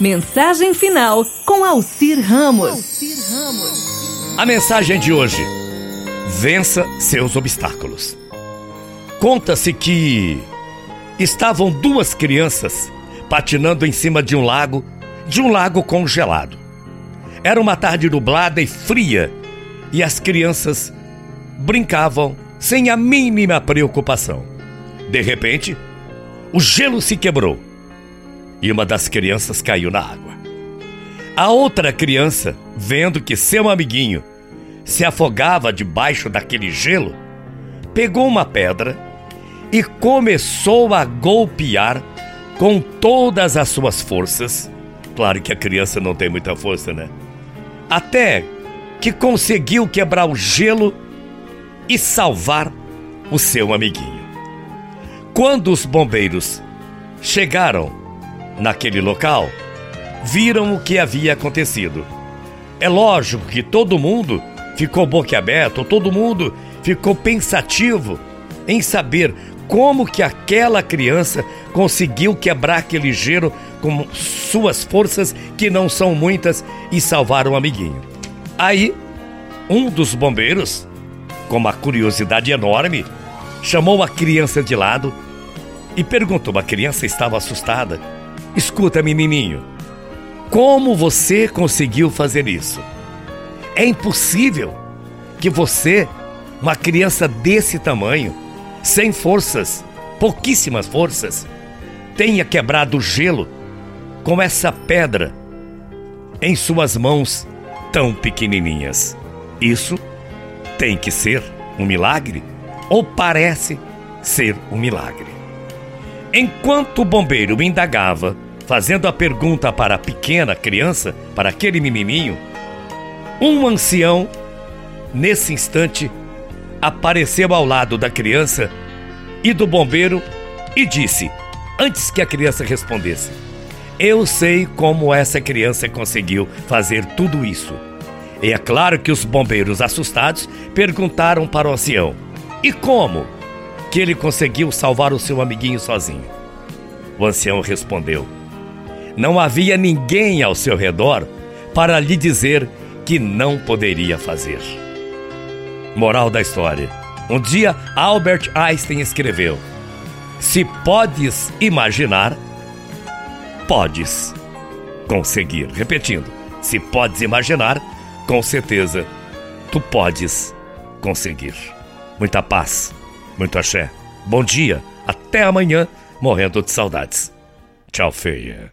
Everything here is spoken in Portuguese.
Mensagem final com Alcir Ramos. A mensagem de hoje: vença seus obstáculos. Conta-se que estavam duas crianças patinando em cima de um lago, de um lago congelado. Era uma tarde nublada e fria e as crianças brincavam sem a mínima preocupação. De repente, o gelo se quebrou e uma das crianças caiu na água. A outra criança, vendo que seu amiguinho se afogava debaixo daquele gelo, pegou uma pedra e começou a golpear com todas as suas forças. Claro que a criança não tem muita força, né? Até que conseguiu quebrar o gelo e salvar o seu amiguinho. Quando os bombeiros chegaram naquele local, viram o que havia acontecido. É lógico que todo mundo ficou boquiaberto, todo mundo ficou pensativo em saber como que aquela criança conseguiu quebrar aquele gelo com suas forças, que não são muitas, e salvar o amiguinho. Aí, um dos bombeiros, com uma curiosidade enorme, chamou a criança de lado e perguntou: a criança estava assustada Escuta, menininho, como você conseguiu fazer isso? É impossível que você, uma criança desse tamanho, sem forças, pouquíssimas forças, tenha quebrado o gelo com essa pedra em suas mãos tão pequenininhas. Isso tem que ser um milagre ou parece ser um milagre. Enquanto o bombeiro indagava fazendo a pergunta para a pequena criança, para aquele menininho, um ancião, nesse instante, apareceu ao lado da criança e do bombeiro e disse, antes que a criança respondesse: Eu sei como essa criança conseguiu fazer tudo isso. E é claro que os bombeiros, assustados, perguntaram para o ancião: E como que ele conseguiu salvar o seu amiguinho sozinho? O ancião respondeu: não havia ninguém ao seu redor para lhe dizer que não poderia fazer. Moral da história: um dia Albert Einstein escreveu: Se podes imaginar, podes conseguir. Repetindo: se podes imaginar, com certeza tu podes conseguir. Muita paz, muito axé. Bom dia, até amanhã, morrendo de saudades. Tchau, feia.